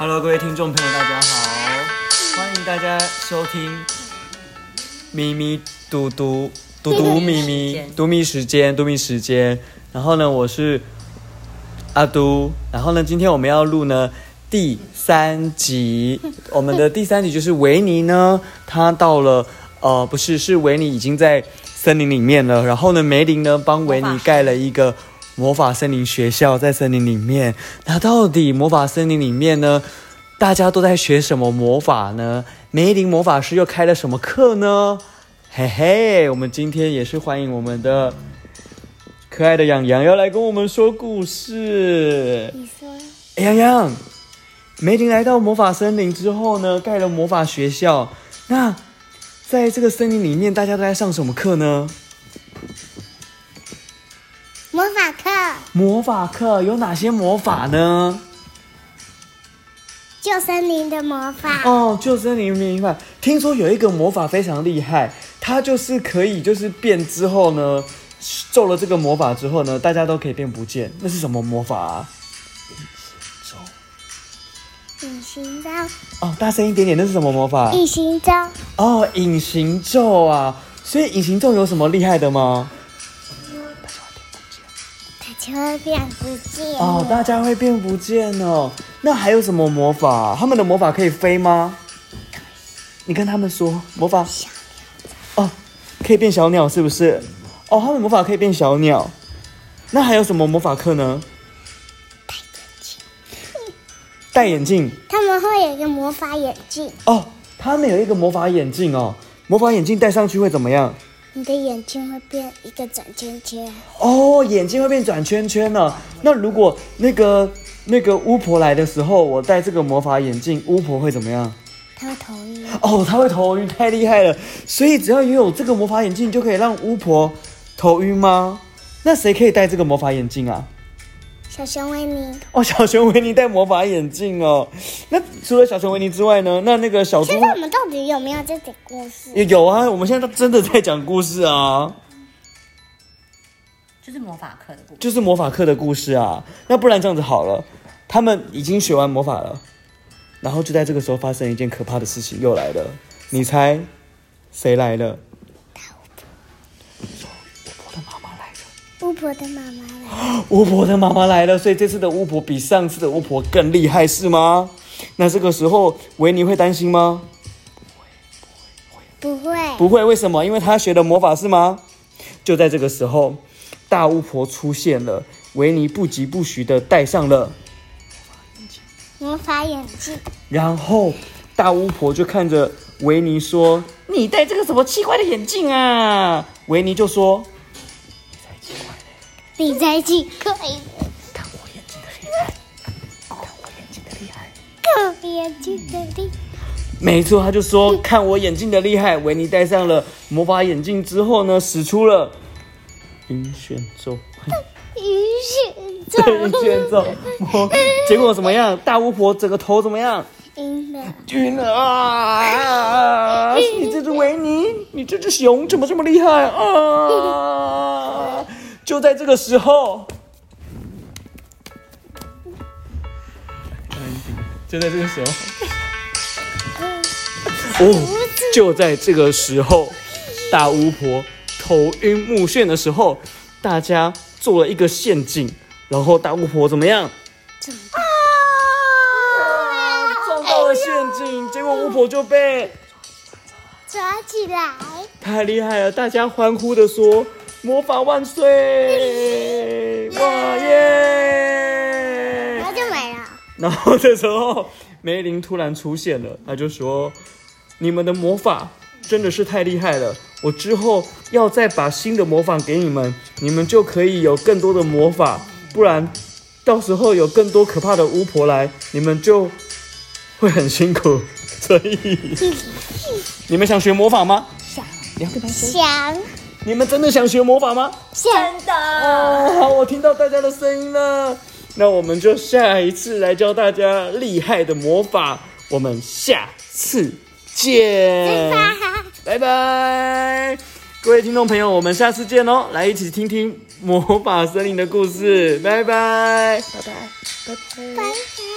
Hello，各位听众朋友，大家好，欢迎大家收听咪咪嘟嘟嘟嘟咪咪嘟咪时间嘟咪时间。然后呢，我是阿嘟。然后呢，今天我们要录呢第三集。我们的第三集就是维尼呢，他到了呃，不是，是维尼已经在森林里面了。然后呢，梅林呢帮维尼盖了一个。魔法森林学校在森林里面，那到底魔法森林里面呢？大家都在学什么魔法呢？梅林魔法师又开了什么课呢？嘿嘿，我们今天也是欢迎我们的可爱的洋洋要来跟我们说故事。你说，洋洋，梅林来到魔法森林之后呢，盖了魔法学校。那在这个森林里面，大家都在上什么课呢？魔法课，魔法课有哪些魔法呢？救森林的魔法。哦，救森林魔法。听说有一个魔法非常厉害，它就是可以就是变之后呢，咒了这个魔法之后呢，大家都可以变不见。那是什么魔法啊？隐形咒。哦，大声一点点，那是什么魔法？隐形咒。哦，隐形咒啊！所以隐形咒有什么厉害的吗？大家会变不见。哦，大家会变不见哦。那还有什么魔法？他们的魔法可以飞吗？你跟他们说魔法。哦，可以变小鸟是不是？哦，他们魔法可以变小鸟。那还有什么魔法课呢？戴眼镜戴眼镜。他们会有一个魔法眼镜。哦，他们有一个魔法眼镜哦。魔法眼镜戴上去会怎么样？你的眼睛会变一个转圈圈。哦，眼睛会变转圈圈呢。那如果那个那个巫婆来的时候，我戴这个魔法眼镜，巫婆会怎么样？她会头晕。哦，她会头晕，太厉害了。所以只要拥有这个魔法眼镜，就可以让巫婆头晕吗？那谁可以戴这个魔法眼镜啊？小熊维尼哦，小熊维尼戴魔法眼镜哦。那除了小熊维尼之外呢？那那个小猪，现在我们到底有没有在讲故事？有啊，我们现在真的在讲故事啊。就是魔法课的故事，就是魔法课的故事啊。那不然这样子好了，他们已经学完魔法了，然后就在这个时候发生一件可怕的事情，又来了。你猜谁来了？巫婆的妈妈来了。巫婆的妈妈来了，所以这次的巫婆比上次的巫婆更厉害，是吗？那这个时候维尼会担心吗？不会，不会，不会。为什么？因为他学的魔法是吗？就在这个时候，大巫婆出现了。维尼不疾不徐的戴上了魔法眼镜，然后大巫婆就看着维尼说：“你戴这个什么奇怪的眼镜啊？”维尼就说。你才奇怪！看我眼睛的厉害，看我眼睛的厉害，看我眼睛的厉害。没错，他就说看我眼镜的厉害。维尼戴上了魔法眼镜之后呢，使出了晕眩咒。晕眩咒，晕眩咒。结果怎么样？大巫婆整个头怎么样？晕了，晕了啊！你这只维尼，你这只熊怎么这么厉害啊？就在这个时候，就在这个时候，哦，就在这个时候，大巫婆头晕目眩的时候，大家做了一个陷阱，然后大巫婆怎么样？啊！撞到了陷阱，结果巫婆就被抓起来，太厉害了！大家欢呼的说。魔法万岁！哇耶！然后就没了。然后这时候梅林突然出现了，他就说：“你们的魔法真的是太厉害了，我之后要再把新的魔法给你们，你们就可以有更多的魔法。不然到时候有更多可怕的巫婆来，你们就会很辛苦。所以你们想学魔法吗？想。你要跟他。你们真的想学魔法吗？真的哦，好，我听到大家的声音了。那我们就下一次来教大家厉害的魔法。我们下次见，拜拜，各位听众朋友，我们下次见哦！来一起听听魔法森林的故事，拜拜，拜拜，拜拜，拜拜。